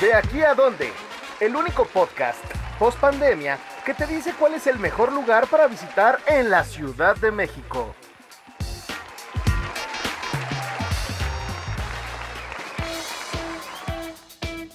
De aquí a dónde, el único podcast post pandemia que te dice cuál es el mejor lugar para visitar en la Ciudad de México.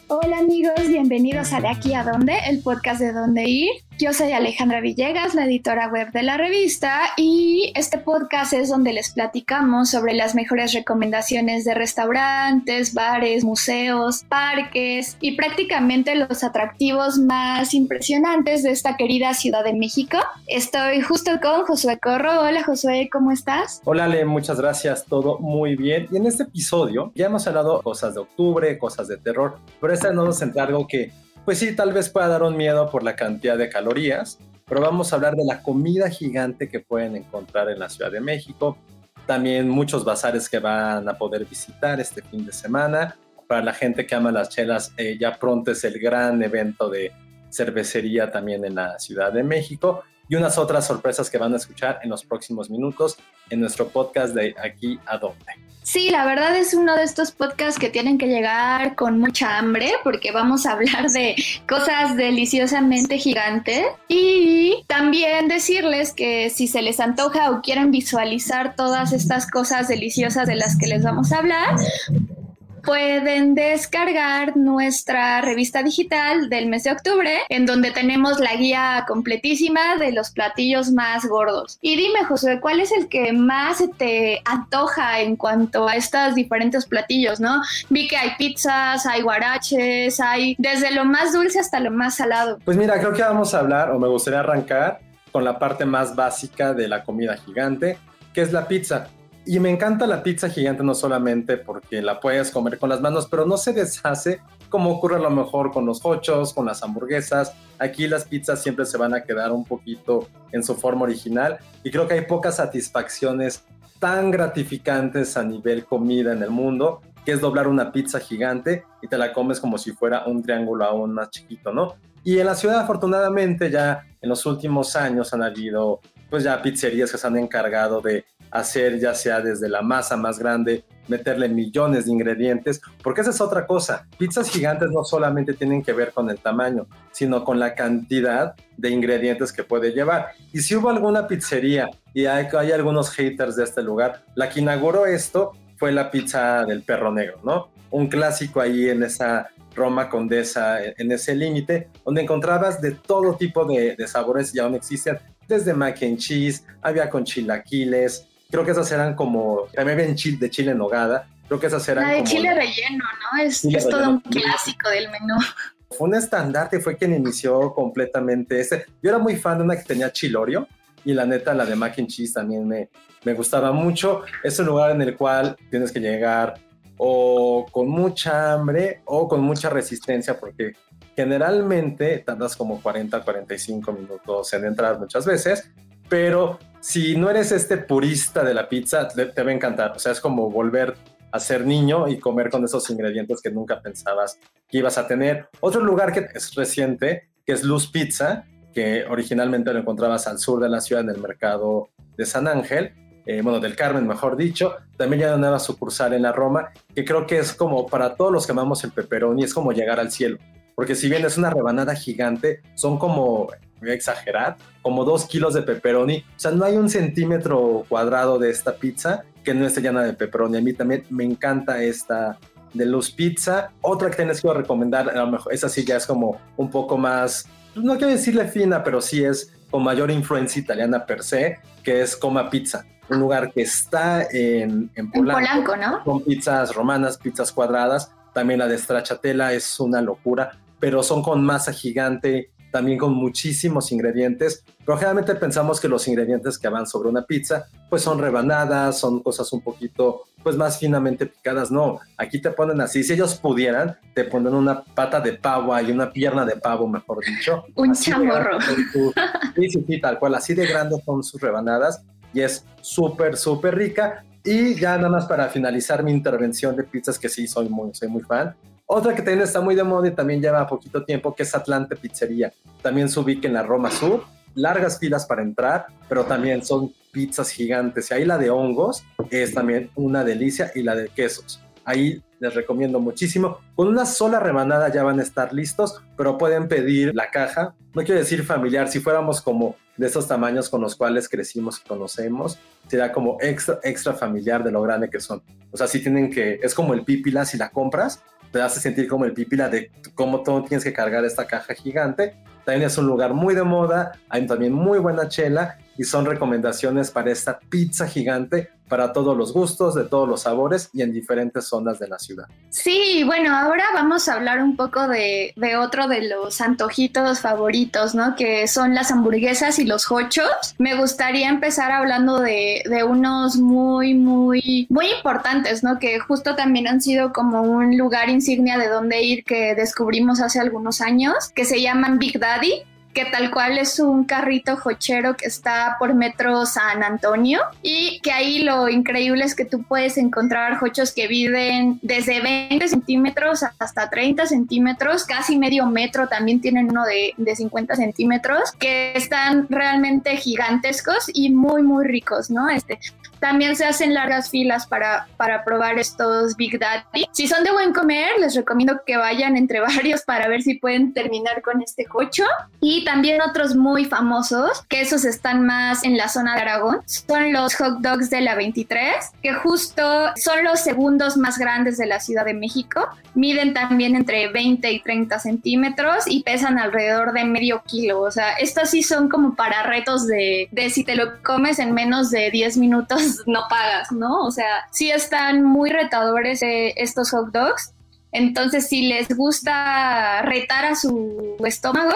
Hola amigos, bienvenidos a De aquí a dónde, el podcast de dónde ir. Yo soy Alejandra Villegas, la editora web de la revista, y este podcast es donde les platicamos sobre las mejores recomendaciones de restaurantes, bares, museos, parques y prácticamente los atractivos más impresionantes de esta querida Ciudad de México. Estoy justo con Josué Corro. Hola Josué, ¿cómo estás? Hola Ale, muchas gracias, todo muy bien. Y en este episodio ya hemos hablado cosas de octubre, cosas de terror, pero esta no nos centra algo que pues sí, tal vez pueda dar un miedo por la cantidad de calorías, pero vamos a hablar de la comida gigante que pueden encontrar en la Ciudad de México, también muchos bazares que van a poder visitar este fin de semana. Para la gente que ama las chelas, eh, ya pronto es el gran evento de cervecería también en la Ciudad de México y unas otras sorpresas que van a escuchar en los próximos minutos en nuestro podcast de Aquí a Dónde. Sí, la verdad es uno de estos podcasts que tienen que llegar con mucha hambre porque vamos a hablar de cosas deliciosamente gigantes y también decirles que si se les antoja o quieren visualizar todas estas cosas deliciosas de las que les vamos a hablar, pueden descargar nuestra revista digital del mes de octubre, en donde tenemos la guía completísima de los platillos más gordos. Y dime, José, ¿cuál es el que más te antoja en cuanto a estos diferentes platillos, no? Vi que hay pizzas, hay guaraches, hay desde lo más dulce hasta lo más salado. Pues mira, creo que vamos a hablar, o me gustaría arrancar con la parte más básica de la comida gigante, que es la pizza. Y me encanta la pizza gigante no solamente porque la puedes comer con las manos, pero no se deshace como ocurre a lo mejor con los hochos, con las hamburguesas. Aquí las pizzas siempre se van a quedar un poquito en su forma original y creo que hay pocas satisfacciones tan gratificantes a nivel comida en el mundo, que es doblar una pizza gigante y te la comes como si fuera un triángulo aún más chiquito, ¿no? Y en la ciudad afortunadamente ya en los últimos años han habido pues ya pizzerías que se han encargado de hacer ya sea desde la masa más grande, meterle millones de ingredientes, porque esa es otra cosa. Pizzas gigantes no solamente tienen que ver con el tamaño, sino con la cantidad de ingredientes que puede llevar. Y si hubo alguna pizzería, y hay, hay algunos haters de este lugar, la que inauguró esto fue la pizza del perro negro, ¿no? Un clásico ahí en esa Roma Condesa, en ese límite, donde encontrabas de todo tipo de, sabores y aún existen, desde mac and cheese, había con chilaquiles, Creo que esas eran como, también había chile, de chile en nogada, creo que esas eran La de chile relleno, ¿no? Es, es todo un clásico del menú. Fue un estandarte, fue quien inició completamente ese. Yo era muy fan de una que tenía chilorio y la neta, la de mac and cheese también me, me gustaba mucho. Es un lugar en el cual tienes que llegar o con mucha hambre o con mucha resistencia porque generalmente tardas como 40, 45 minutos en entrar muchas veces, pero si no eres este purista de la pizza, te, va a encantar. O sea, es como volver a ser niño y comer con esos ingredientes que nunca pensabas que ibas a tener. Otro lugar que es reciente, que es Luz Pizza, que originalmente lo encontrabas al sur de la ciudad en el mercado de San Ángel, eh, bueno, del Carmen, mejor dicho. También ya una nueva sucursal en la Roma, que creo que es como para todos los que amamos el pepperoni, es como llegar al cielo. Porque si bien es una rebanada gigante, son como voy a exagerar, como dos kilos de pepperoni. O sea, no hay un centímetro cuadrado de esta pizza que no esté llena de pepperoni. A mí también me encanta esta de Luz Pizza. Otra que tienes que recomendar, a lo mejor esa sí ya es como un poco más, no quiero decirle fina, pero sí es con mayor influencia italiana per se, que es Coma Pizza. Un lugar que está en, en Polanco, en Polanco ¿no? Con pizzas romanas, pizzas cuadradas. También la de stracciatella es una locura, pero son con masa gigante, también con muchísimos ingredientes, pero generalmente pensamos que los ingredientes que van sobre una pizza pues son rebanadas, son cosas un poquito pues más finamente picadas, no, aquí te ponen así, si ellos pudieran, te ponen una pata de pavo y una pierna de pavo, mejor dicho. Un chamorro. Sí, sí, sí, tal cual, así de grandes son sus rebanadas y es súper, súper rica. Y ya nada más para finalizar mi intervención de pizzas, que sí soy muy, soy muy fan, otra que también está muy de moda y también lleva poquito tiempo, que es Atlante Pizzería. También se ubica en la Roma Sur, largas filas para entrar, pero también son pizzas gigantes. Y ahí la de hongos es también una delicia y la de quesos. Ahí les recomiendo muchísimo. Con una sola rebanada ya van a estar listos, pero pueden pedir la caja. No quiero decir familiar, si fuéramos como de esos tamaños con los cuales crecimos y conocemos, sería como extra, extra familiar de lo grande que son. O sea, si tienen que, es como el pípila, si la compras, te hace sentir como el pípila de cómo todo tienes que cargar esta caja gigante. También es un lugar muy de moda, hay también muy buena chela y son recomendaciones para esta pizza gigante para todos los gustos, de todos los sabores y en diferentes zonas de la ciudad. Sí, bueno, ahora vamos a hablar un poco de, otro de los antojitos favoritos, ¿no? Que son las hamburguesas y los hochos. Me gustaría empezar hablando de, de unos muy, muy, muy importantes, ¿no? Que justo también han sido como un lugar insignia de dónde ir que descubrimos hace algunos años, que se llaman Big Daddy que tal cual es un carrito jochero que está por Metro San Antonio y que ahí lo increíble es que tú puedes encontrar jochos que viven desde 20 centímetros hasta 30 centímetros, casi medio metro, también tienen uno de, de 50 centímetros, que están realmente gigantescos y muy, muy ricos, ¿no? Este, también se hacen largas filas para, para probar estos Big Daddy. Si son de buen comer, les recomiendo que vayan entre varios para ver si pueden terminar con este cocho. Y también otros muy famosos, que esos están más en la zona de Aragón, son los hot dogs de la 23, que justo son los segundos más grandes de la Ciudad de México. Miden también entre 20 y 30 centímetros y pesan alrededor de medio kilo. O sea, estos sí son como para retos de, de si te lo comes en menos de 10 minutos no pagas, ¿no? O sea, sí están muy retadores eh, estos hot dogs. Entonces, si les gusta retar a su estómago,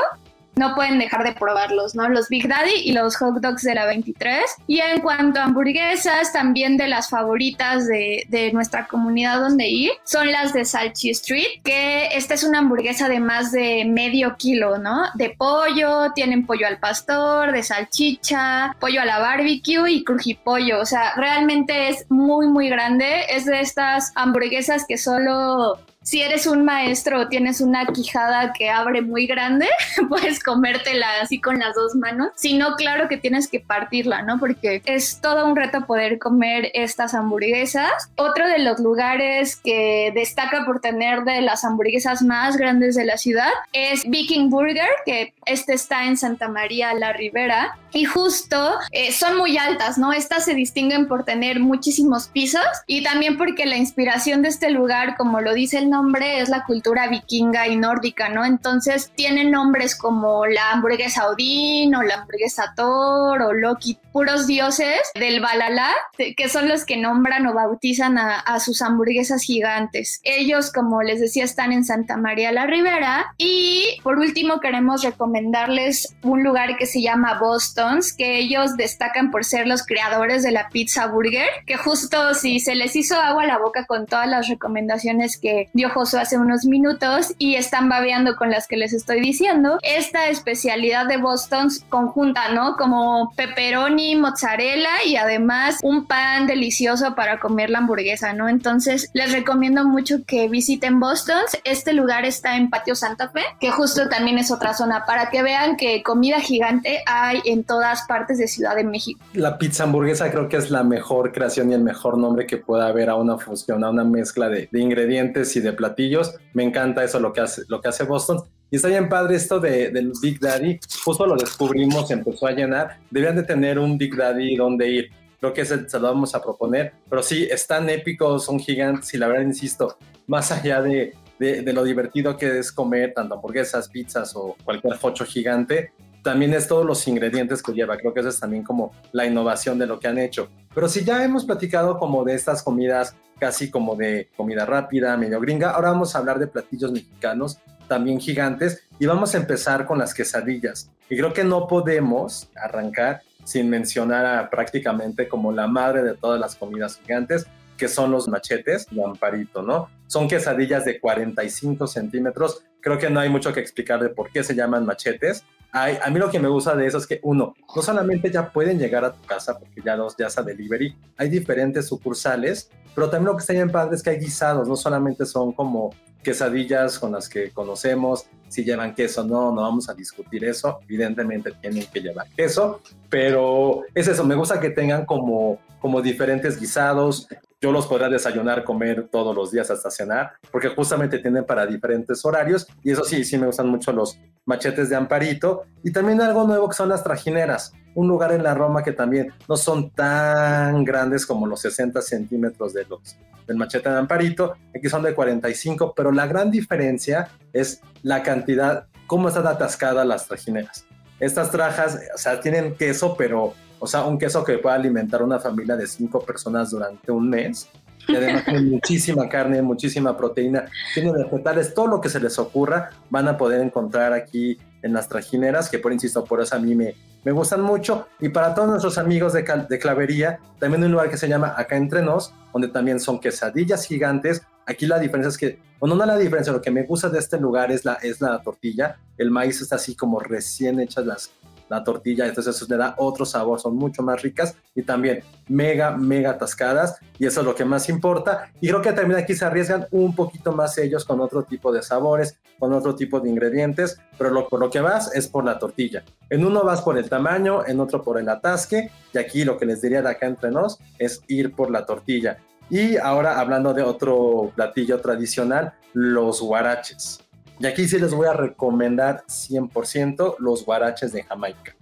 no pueden dejar de probarlos, ¿no? Los Big Daddy y los hot dogs de la 23. Y en cuanto a hamburguesas, también de las favoritas de, de nuestra comunidad donde ir, son las de Salchi Street, que esta es una hamburguesa de más de medio kilo, ¿no? De pollo, tienen pollo al pastor, de salchicha, pollo a la barbecue y crujipollo. O sea, realmente es muy, muy grande. Es de estas hamburguesas que solo si eres un maestro o tienes una quijada que abre muy grande, puedes comértela así con las dos manos. Si no, claro que tienes que partirla, ¿no? Porque es todo un reto poder comer estas hamburguesas. Otro de los lugares que destaca por tener de las hamburguesas más grandes de la ciudad es Viking Burger, que este está en Santa María la Ribera. Y justo eh, son muy altas, ¿no? Estas se distinguen por tener muchísimos pisos y también porque la inspiración de este lugar, como lo dice el nombre, es la cultura vikinga y nórdica, ¿no? Entonces tienen nombres como la hamburguesa Odín o la hamburguesa Thor o Loki, puros dioses del Valhalla, que son los que nombran o bautizan a, a sus hamburguesas gigantes. Ellos, como les decía, están en Santa María la Ribera. Y por último, queremos recomendarles un lugar que se llama Boston's, que ellos destacan por ser los creadores de la pizza burger, que justo si se les hizo agua a la boca con todas las recomendaciones que dio Hace unos minutos y están babeando con las que les estoy diciendo. Esta especialidad de Boston conjunta, ¿no? Como pepperoni, mozzarella y además un pan delicioso para comer la hamburguesa, ¿no? Entonces les recomiendo mucho que visiten Boston. Este lugar está en Patio Santa Fe, que justo también es otra zona para que vean que comida gigante hay en todas partes de Ciudad de México. La pizza hamburguesa creo que es la mejor creación y el mejor nombre que pueda haber a una fusión, a una mezcla de ingredientes y de platillos. Me encanta eso lo que hace, lo que hace Boston. Y está bien padre esto de, del Big Daddy. Justo lo descubrimos, empezó a llenar. Deberían de tener un Big Daddy donde ir. Creo que se, se lo vamos a proponer. Pero sí, están épicos, son gigantes y la verdad, insisto, más allá de, de, de, lo divertido que es comer tanto hamburguesas, pizzas o cualquier focho gigante, también es todos los ingredientes que lleva. Creo que eso es también como la innovación de lo que han hecho. Pero si ya hemos platicado como de estas comidas casi como de comida rápida, medio gringa, ahora vamos a hablar de platillos mexicanos también gigantes y vamos a empezar con las quesadillas. Y creo que no podemos arrancar sin mencionar a prácticamente como la madre de todas las comidas gigantes, que son los machetes de Amparito, ¿no? Son quesadillas de 45 centímetros. Creo que no hay mucho que explicar de por qué se llaman machetes. Hay, a mí lo que me gusta de eso es que, uno, no solamente ya pueden llegar a tu casa, porque ya los ya a delivery, hay diferentes sucursales, pero también lo que está bien padre es que hay guisados, no solamente son como quesadillas con las que conocemos, si llevan queso, no, no vamos a discutir eso, evidentemente tienen que llevar queso, pero es eso, me gusta que tengan como como diferentes guisados. Yo los podré desayunar, comer todos los días hasta cenar, porque justamente tienen para diferentes horarios. Y eso sí, sí me gustan mucho los machetes de amparito. Y también algo nuevo que son las trajineras. Un lugar en la Roma que también no son tan grandes como los 60 centímetros de los, del machete de amparito. Aquí son de 45, pero la gran diferencia es la cantidad, cómo están atascadas las trajineras. Estas trajas, o sea, tienen queso, pero o sea, un queso que pueda alimentar a una familia de cinco personas durante un mes. Y además tiene muchísima carne, muchísima proteína, tiene vegetales, todo lo que se les ocurra van a poder encontrar aquí en las trajineras, que por insisto, por eso a mí me, me gustan mucho. Y para todos nuestros amigos de, de clavería, también un lugar que se llama Acá Entre Nos, donde también son quesadillas gigantes. Aquí la diferencia es que, bueno, no la diferencia, lo que me gusta de este lugar es la, es la tortilla. El maíz está así como recién hechas las, la tortilla, entonces eso le da otro sabor, son mucho más ricas y también mega, mega atascadas y eso es lo que más importa. Y creo que también aquí se arriesgan un poquito más ellos con otro tipo de sabores, con otro tipo de ingredientes, pero por lo que vas es por la tortilla. En uno vas por el tamaño, en otro por el atasque y aquí lo que les diría de acá entre nos es ir por la tortilla. Y ahora hablando de otro platillo tradicional, los guaraches. Y aquí sí les voy a recomendar 100% los guaraches de Jamaica.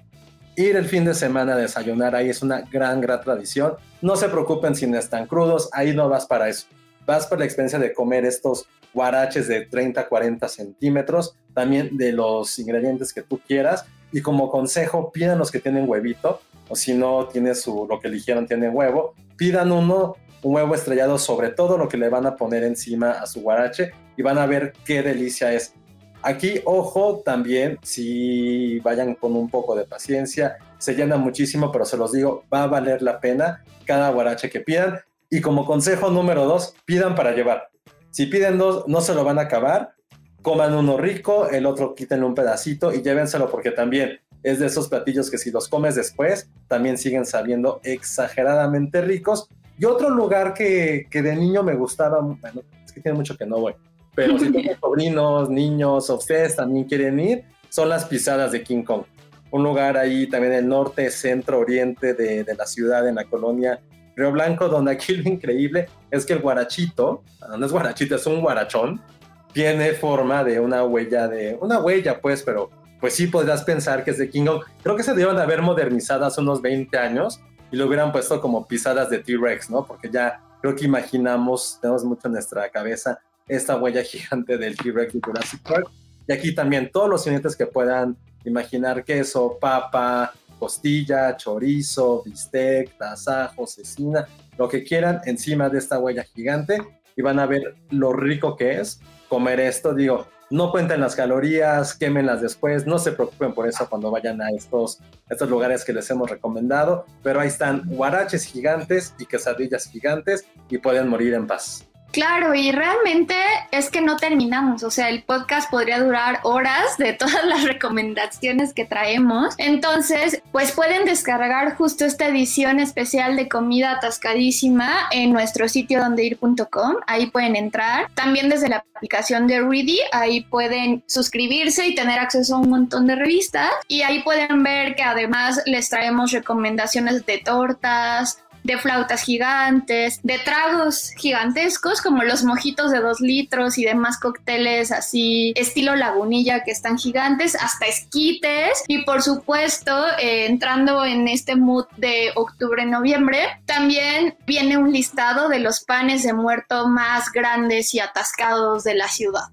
Ir el fin de semana a desayunar ahí es una gran, gran tradición. No se preocupen si no están crudos, ahí no vas para eso. Vas por la experiencia de comer estos guaraches de 30, 40 centímetros, también de los ingredientes que tú quieras. Y como consejo, pidan los que tienen huevito, o si no tiene su, lo que eligieron tiene huevo, pidan uno un huevo estrellado sobre todo lo que le van a poner encima a su guarache y van a ver qué delicia es. Aquí, ojo, también, si vayan con un poco de paciencia, se llena muchísimo, pero se los digo, va a valer la pena cada guarache que pidan. Y como consejo número dos, pidan para llevar. Si piden dos, no se lo van a acabar, coman uno rico, el otro quítenle un pedacito y llévenselo porque también es de esos platillos que si los comes después, también siguen sabiendo exageradamente ricos y otro lugar que, que de niño me gustaba, bueno, es que tiene mucho que no voy, pero si tienen sobrinos, niños o ustedes también quieren ir, son las pisadas de King Kong. Un lugar ahí también en el norte, centro, oriente de, de la ciudad, en la colonia Río Blanco, donde aquí lo increíble es que el guarachito, no es guarachito, es un guarachón, tiene forma de una huella de, una huella pues, pero pues sí podrías pensar que es de King Kong. Creo que se deben de haber modernizado hace unos 20 años y lo hubieran puesto como pisadas de T-Rex, ¿no? Porque ya creo que imaginamos, tenemos mucho en nuestra cabeza esta huella gigante del T-Rex de Jurassic Park. Y aquí también todos los ingredientes que puedan imaginar, queso, papa, costilla, chorizo, bistec, tasajo, cecina, lo que quieran encima de esta huella gigante y van a ver lo rico que es comer esto. Digo, no cuenten las calorías, quémenlas después, no se preocupen por eso cuando vayan a estos, estos lugares que les hemos recomendado, pero ahí están guaraches gigantes y quesadillas gigantes y pueden morir en paz. Claro, y realmente es que no terminamos, o sea, el podcast podría durar horas de todas las recomendaciones que traemos. Entonces, pues pueden descargar justo esta edición especial de comida atascadísima en nuestro sitio dondeir.com, ahí pueden entrar. También desde la aplicación de Ready, ahí pueden suscribirse y tener acceso a un montón de revistas y ahí pueden ver que además les traemos recomendaciones de tortas, de flautas gigantes, de tragos gigantescos como los mojitos de dos litros y demás cócteles así estilo lagunilla que están gigantes, hasta esquites. Y por supuesto eh, entrando en este mood de octubre-noviembre también viene un listado de los panes de muerto más grandes y atascados de la ciudad.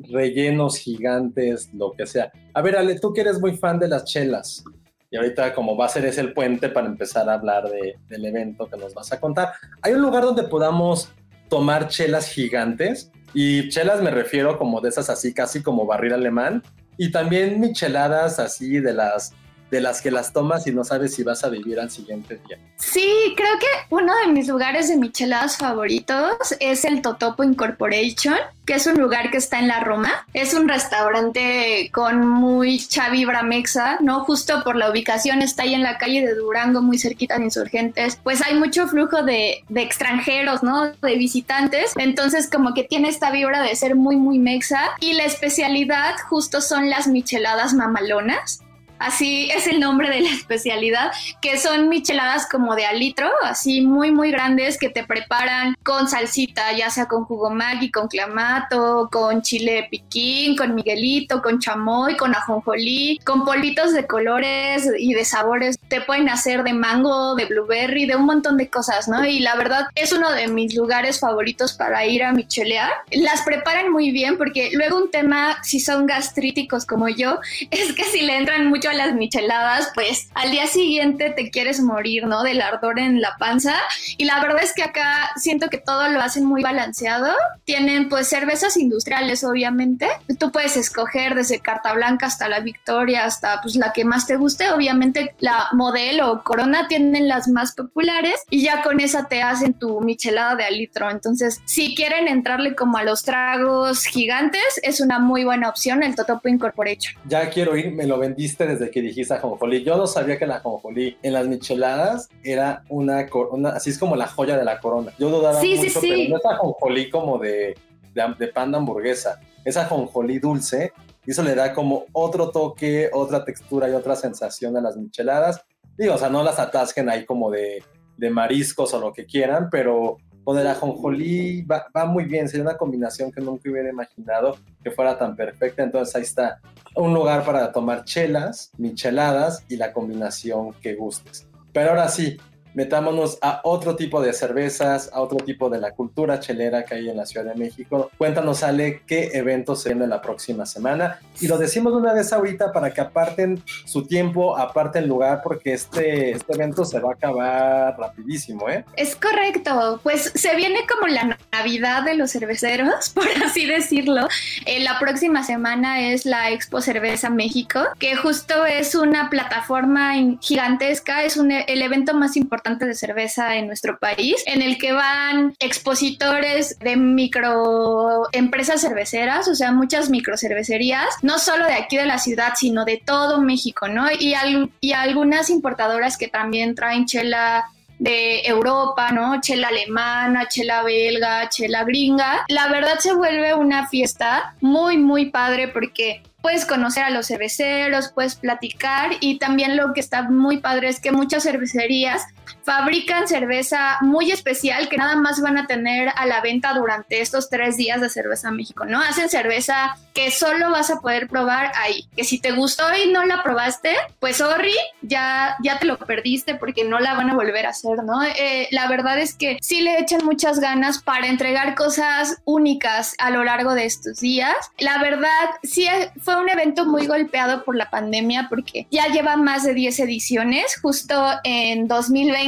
Rellenos gigantes, lo que sea. A ver, Ale, tú que eres muy fan de las chelas, y ahorita como va a ser ese el puente para empezar a hablar de, del evento que nos vas a contar. Hay un lugar donde podamos tomar chelas gigantes y chelas me refiero como de esas así casi como barril alemán y también micheladas así de las de las que las tomas y no sabes si vas a vivir al siguiente día. Sí, creo que uno de mis lugares de micheladas favoritos es el Totopo Incorporation, que es un lugar que está en la Roma. Es un restaurante con muy vibra mexa, ¿no? Justo por la ubicación está ahí en la calle de Durango, muy cerquita de Insurgentes. Pues hay mucho flujo de, de extranjeros, ¿no? De visitantes. Entonces como que tiene esta vibra de ser muy, muy mexa. Y la especialidad justo son las micheladas mamalonas así es el nombre de la especialidad, que son micheladas como de alitro, así muy, muy grandes que te preparan con salsita, ya sea con jugo maggi, con clamato, con chile piquín, con miguelito, con chamoy, con ajonjolí, con polvitos de colores y de sabores. Te pueden hacer de mango, de blueberry, de un montón de cosas, ¿no? Y la verdad es uno de mis lugares favoritos para ir a michelear. Las preparan muy bien porque luego un tema, si son gastríticos como yo, es que si le entran mucho a las micheladas, pues al día siguiente te quieres morir, ¿no? Del ardor en la panza. Y la verdad es que acá siento que todo lo hacen muy balanceado. Tienen pues cervezas industriales, obviamente. Tú puedes escoger desde carta blanca hasta la victoria, hasta pues la que más te guste. Obviamente la modelo o corona tienen las más populares y ya con esa te hacen tu michelada de alitro. Entonces, si quieren entrarle como a los tragos gigantes, es una muy buena opción el Totopo Incorporation. Ya quiero ir, me lo vendiste desde que dijiste ajonjolí. Yo no sabía que la ajonjolí en las micheladas era una, una así es como la joya de la corona. Yo dudaba sí, mucho, sí, sí. pero no es ajonjolí como de, de, de pan de hamburguesa. Es ajonjolí dulce y eso le da como otro toque, otra textura y otra sensación a las micheladas. Digo, o sea, no las atasquen ahí como de, de mariscos o lo que quieran, pero con el ajonjolí va, va, muy bien, sería una combinación que nunca hubiera imaginado que fuera tan perfecta. Entonces ahí está un lugar para tomar chelas, micheladas y la combinación que gustes. Pero ahora sí, metámonos a otro tipo de cervezas, a otro tipo de la cultura chelera que hay en la Ciudad de México. Cuéntanos, Ale, qué eventos se vienen la próxima semana. Y lo decimos de una vez ahorita para que aparten su tiempo, aparten lugar, porque este, este evento se va a acabar rapidísimo, ¿eh? Es correcto. Pues se viene como la Navidad de los cerveceros, por así decirlo. Eh, la próxima semana es la Expo Cerveza México, que justo es una plataforma gigantesca, es un, el evento más importante de cerveza en nuestro país, en el que van expositores de micro empresas cerveceras, o sea, muchas micro cervecerías, no solo de aquí de la ciudad, sino de todo México, ¿no? Y, al, y algunas importadoras que también traen chela de Europa, ¿no? Chela alemana, chela belga, chela gringa. La verdad se vuelve una fiesta muy, muy padre porque puedes conocer a los cerveceros, puedes platicar y también lo que está muy padre es que muchas cervecerías fabrican cerveza muy especial que nada más van a tener a la venta durante estos tres días de Cerveza México, ¿no? Hacen cerveza que solo vas a poder probar ahí, que si te gustó y no la probaste, pues sorry, ya, ya te lo perdiste porque no la van a volver a hacer, ¿no? Eh, la verdad es que sí le echan muchas ganas para entregar cosas únicas a lo largo de estos días. La verdad, sí fue un evento muy golpeado por la pandemia porque ya lleva más de 10 ediciones, justo en 2020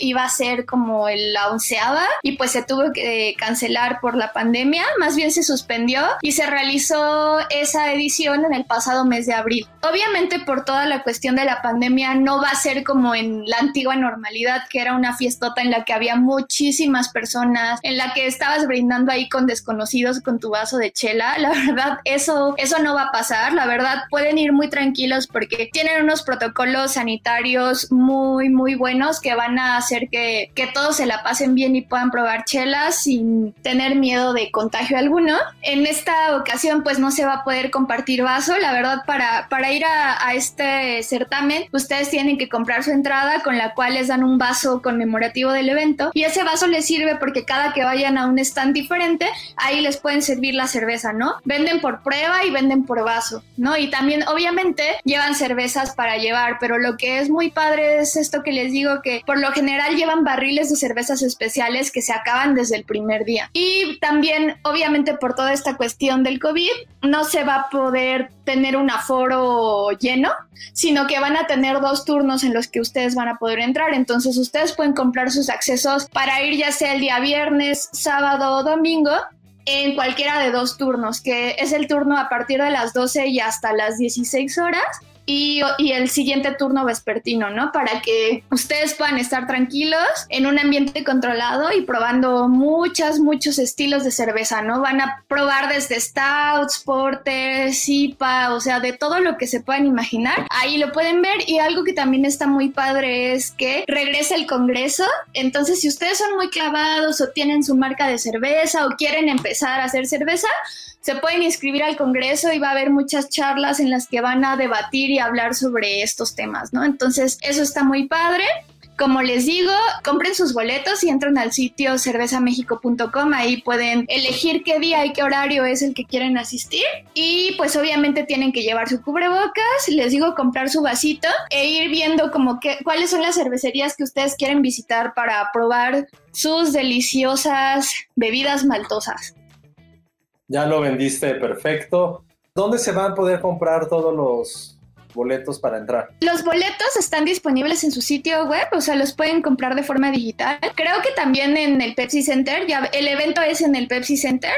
iba a ser como la onceava y pues se tuvo que cancelar por la pandemia, más bien se suspendió y se realizó esa edición en el pasado mes de abril. Obviamente por toda la cuestión de la pandemia no va a ser como en la antigua normalidad, que era una fiestota en la que había muchísimas personas, en la que estabas brindando ahí con desconocidos con tu vaso de chela. La verdad, eso, eso no va a pasar. La verdad, pueden ir muy tranquilos porque tienen unos protocolos sanitarios muy, muy buenos que van a hacer que, que todos se la pasen bien y puedan probar chelas sin tener miedo de contagio alguno. En esta ocasión, pues no se va a poder compartir vaso. La verdad, para, para ir a, a este certamen, ustedes tienen que comprar su entrada con la cual les dan un vaso conmemorativo del evento y ese vaso les sirve porque cada que vayan a un stand diferente, ahí les pueden servir la cerveza, ¿no? Venden por prueba y venden por vaso, ¿no? Y también, obviamente, llevan cervezas para llevar, pero lo que es muy padre es esto que les digo que por lo general llevan barriles de cervezas especiales que se acaban desde el primer día. Y también, obviamente, por toda esta cuestión del COVID, no se va a poder tener un aforo lleno, sino que van a tener dos turnos en los que ustedes van a poder entrar. Entonces ustedes pueden comprar sus accesos para ir ya sea el día viernes, sábado o domingo en cualquiera de dos turnos, que es el turno a partir de las 12 y hasta las 16 horas y, el siguiente turno vespertino, ¿no? Para que ustedes puedan estar tranquilos en un ambiente controlado y probando muchas, muchos estilos de cerveza, ¿no? Van a probar desde stouts, porter, sipa, o sea, de todo lo que se puedan imaginar. Ahí lo pueden ver y algo que también está muy padre es que regresa el congreso. Entonces, si ustedes son muy clavados o tienen su marca de cerveza o quieren empezar a hacer cerveza, se pueden inscribir al Congreso y va a haber muchas charlas en las que van a debatir y hablar sobre estos temas, ¿no? Entonces, eso está muy padre. Como les digo, compren sus boletos y entran al sitio cervezamexico.com. Ahí pueden elegir qué día y qué horario es el que quieren asistir. Y pues obviamente tienen que llevar su cubrebocas. Les digo comprar su vasito e ir viendo como que, cuáles son las cervecerías que ustedes quieren visitar para probar sus deliciosas bebidas maltosas. Ya lo vendiste perfecto. ¿Dónde se van a poder comprar todos los boletos para entrar? Los boletos están disponibles en su sitio web, o sea, los pueden comprar de forma digital. Creo que también en el Pepsi Center, ya el evento es en el Pepsi Center,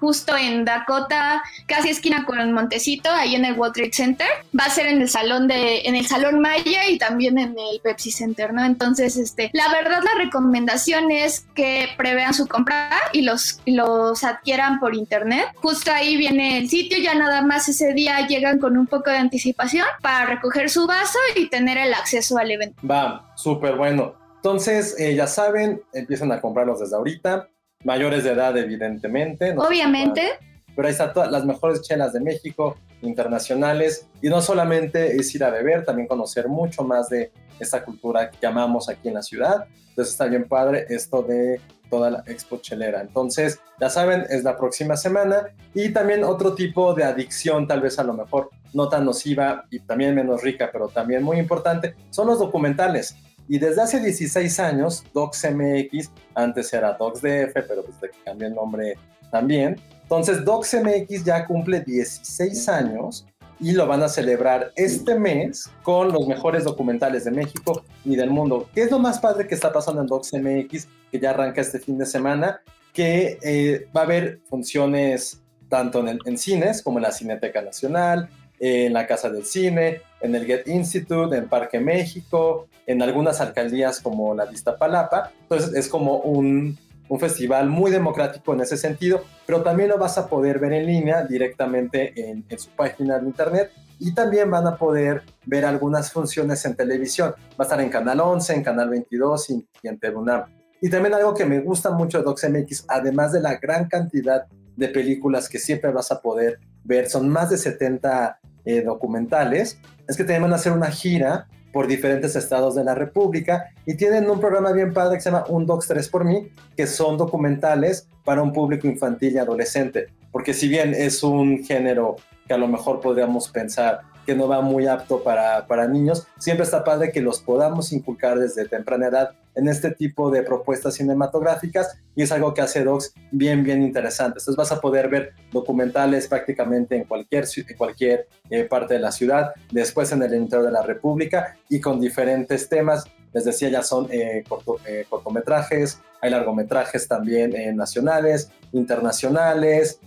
justo en Dakota, casi esquina con Montecito, ahí en el World Trade Center. Va a ser en el salón de, en el salón Maya y también en el Pepsi Center, ¿no? Entonces, este, la verdad, la recomendación es que prevean su compra y los, los adquieran por internet. Justo ahí viene el sitio, ya nada más ese día llegan con un poco de anticipación para recoger su vaso y tener el acceso al evento. Va, súper bueno. Entonces, eh, ya saben, empiezan a comprarlos desde ahorita mayores de edad, evidentemente. Obviamente. Pero ahí están todas las mejores chelas de México, internacionales. Y no solamente es ir a beber, también conocer mucho más de esta cultura que llamamos aquí en la ciudad. Entonces está bien padre esto de toda la expo chelera. Entonces, ya saben, es la próxima semana. Y también otro tipo de adicción, tal vez a lo mejor no tan nociva y también menos rica, pero también muy importante, son los documentales. Y desde hace 16 años, DocsMX, antes era DocsDF, pero desde que cambió el nombre también. Entonces, DocsMX ya cumple 16 años y lo van a celebrar este mes con los mejores documentales de México y del mundo. ¿Qué es lo más padre que está pasando en DocsMX, que ya arranca este fin de semana? Que eh, va a haber funciones tanto en, en cines como en la Cineteca Nacional, en la Casa del Cine, en el Get Institute, en Parque México, en algunas alcaldías como la Vista Palapa. Entonces es como un, un, festival muy democrático en ese sentido, pero también lo vas a poder ver en línea directamente en, en su página de internet y también van a poder ver algunas funciones en televisión. Va a estar en Canal 11, en Canal 22 y, y en Terunam. Y también algo que me gusta mucho de DocsMX, además de la gran cantidad de películas que siempre vas a poder ver, son más de 70 eh, documentales, es que también van a hacer una gira por diferentes estados de la República y tienen un programa bien padre que se llama Un Docs 3 por mí, que son documentales para un público infantil y adolescente, porque si bien es un género que a lo mejor podríamos pensar que no va muy apto para, para niños, siempre está padre que los podamos inculcar desde temprana edad en este tipo de propuestas cinematográficas y es algo que hace Docs bien, bien interesante. Entonces vas a poder ver documentales prácticamente en cualquier, en cualquier eh, parte de la ciudad, después en el interior de la República y con diferentes temas. Les decía, ya son eh, eh, cortometrajes, hay largometrajes también nacionales, internacionales,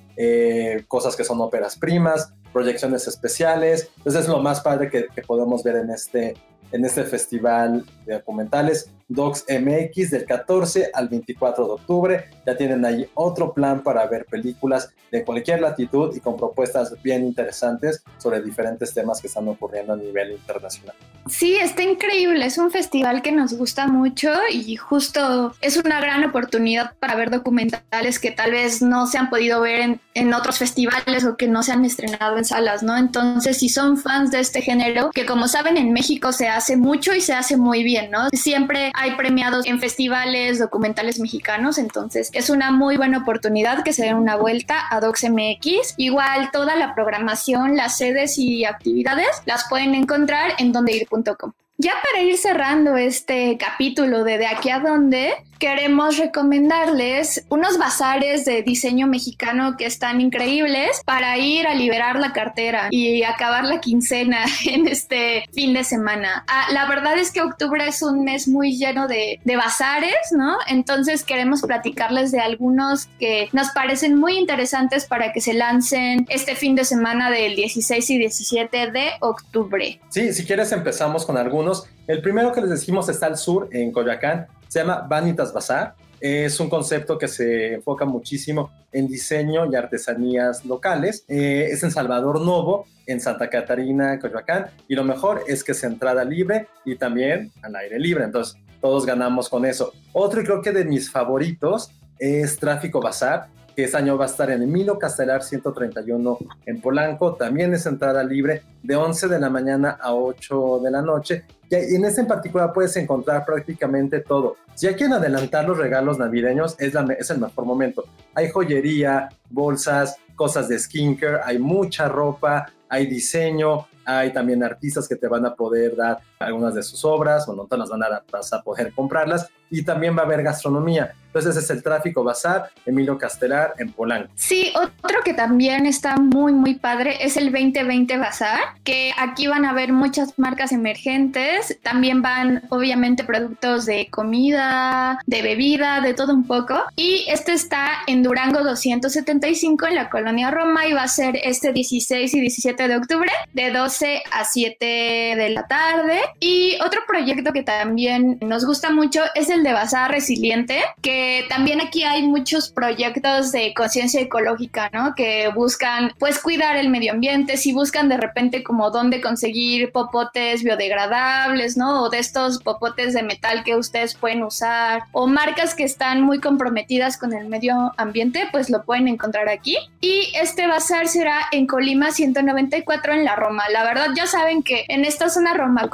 cosas que son óperas primas, proyecciones especiales. Entonces es lo más padre que, que podemos ver en este, en este festival de documentales. Docs MX del 14 al 24 de octubre. Ya tienen ahí otro plan para ver películas de cualquier latitud y con propuestas bien interesantes sobre diferentes temas que están ocurriendo a nivel internacional. Sí, está increíble. Es un festival que nos gusta mucho y justo es una gran oportunidad para ver documentales que tal vez no se han podido ver en, en otros festivales o que no se han estrenado en salas, ¿no? Entonces, si son fans de este género, que como saben en México se hace mucho y se hace muy bien, ¿no? Siempre hay premiados en festivales documentales mexicanos, entonces es una muy buena oportunidad que se den una vuelta a DocsMX. Igual toda la programación, las sedes y actividades las pueden encontrar en dondeir.com. Ya para ir cerrando este capítulo de De aquí a dónde, queremos recomendarles unos bazares de diseño mexicano que están increíbles para ir a liberar la cartera y acabar la quincena en este fin de semana. Ah, la verdad es que octubre es un mes muy lleno de, de bazares, ¿no? Entonces queremos platicarles de algunos que nos parecen muy interesantes para que se lancen este fin de semana del 16 y 17 de octubre. Sí, si quieres empezamos con algunos el primero que les decimos está al sur, en Coyoacán, se llama Vanitas Bazar. Es un concepto que se enfoca muchísimo en diseño y artesanías locales. Eh, es en Salvador Novo, en Santa Catarina, Coyoacán. Y lo mejor es que es entrada libre y también al aire libre. Entonces, todos ganamos con eso. Otro, y creo que de mis favoritos, es Tráfico Bazar que este año va a estar en Emilio Castelar 131 en Polanco. También es entrada libre de 11 de la mañana a 8 de la noche. Y en este en particular puedes encontrar prácticamente todo. Si hay quien adelantar los regalos navideños, es, la, es el mejor momento. Hay joyería, bolsas, cosas de skincare, hay mucha ropa, hay diseño, hay también artistas que te van a poder dar algunas de sus obras, o no te las van a vas a poder comprarlas, y también va a haber gastronomía. Entonces es el Tráfico Bazar, Emilio Castelar, en Polanco. Sí, otro que también está muy, muy padre es el 2020 Bazar, que aquí van a ver muchas marcas emergentes, también van obviamente productos de comida, de bebida, de todo un poco, y este está en Durango 275 en la colonia Roma y va a ser este 16 y 17 de octubre de 12 a 7 de la tarde. Y otro proyecto que también nos gusta mucho es el de Bazar Resiliente, que también aquí hay muchos proyectos de conciencia ecológica, ¿no? Que buscan pues cuidar el medio ambiente, si buscan de repente como dónde conseguir popotes biodegradables, ¿no? O de estos popotes de metal que ustedes pueden usar, o marcas que están muy comprometidas con el medio ambiente, pues lo pueden encontrar aquí. Y este bazar será en Colima 194 en la Roma. La verdad ya saben que en esta zona Roma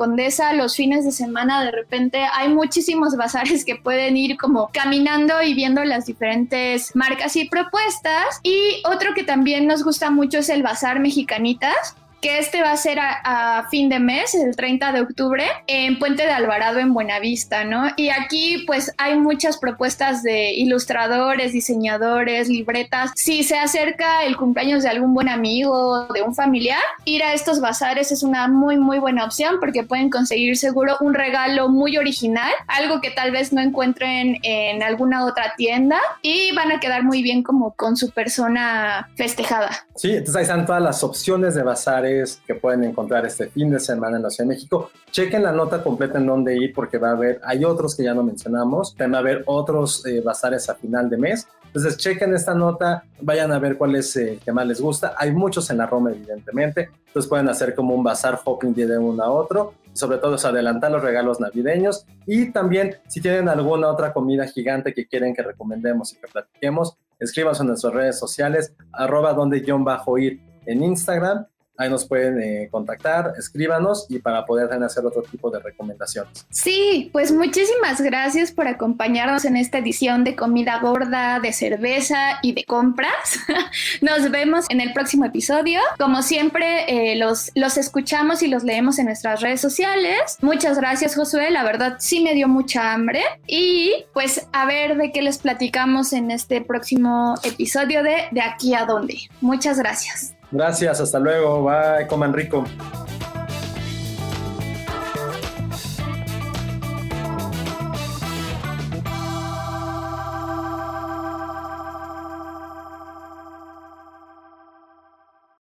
Los fines de semana de repente hay muchísimos bazares que pueden ir como caminando y viendo las diferentes marcas y propuestas. Y otro que también nos gusta mucho es el Bazar Mexicanitas que este va a ser a, fin de mes, el 30 de octubre, en Puente de Alvarado, en Buenavista, ¿no? Y aquí pues hay muchas propuestas de ilustradores, diseñadores, libretas. Si se acerca el cumpleaños de algún buen amigo, de un familiar, ir a estos bazares es una muy, muy buena opción porque pueden conseguir seguro un regalo muy original, algo que tal vez no encuentren en alguna otra tienda y van a quedar muy bien como con su persona festejada. Sí, entonces ahí están todas las opciones de bazares que pueden encontrar este fin de semana en la Ciudad de México. Chequen la nota completa en dónde ir porque va a haber, hay otros que ya no mencionamos, también va a haber otros eh, bazares a final de mes. Entonces chequen esta nota, vayan a ver cuál es el eh, que más les gusta. Hay muchos en la Roma, evidentemente. Entonces pueden hacer como un bazar hopping de uno a otro. Y sobre todo es adelantar los regalos navideños. Y también si tienen alguna otra comida gigante que quieren que recomendemos y que platiquemos, escríbanos en nuestras redes sociales, arroba donde guion bajo ir en Instagram Ahí nos pueden eh, contactar, escríbanos y para poder hacer otro tipo de recomendaciones. Sí, pues muchísimas gracias por acompañarnos en esta edición de comida gorda, de cerveza y de compras. Nos vemos en el próximo episodio. Como siempre, eh, los, los escuchamos y los leemos en nuestras redes sociales. Muchas gracias, Josué. La verdad sí me dio mucha hambre. Y pues a ver de qué les platicamos en este próximo episodio de De aquí a dónde. Muchas gracias. Gracias, hasta luego. Bye, coman rico.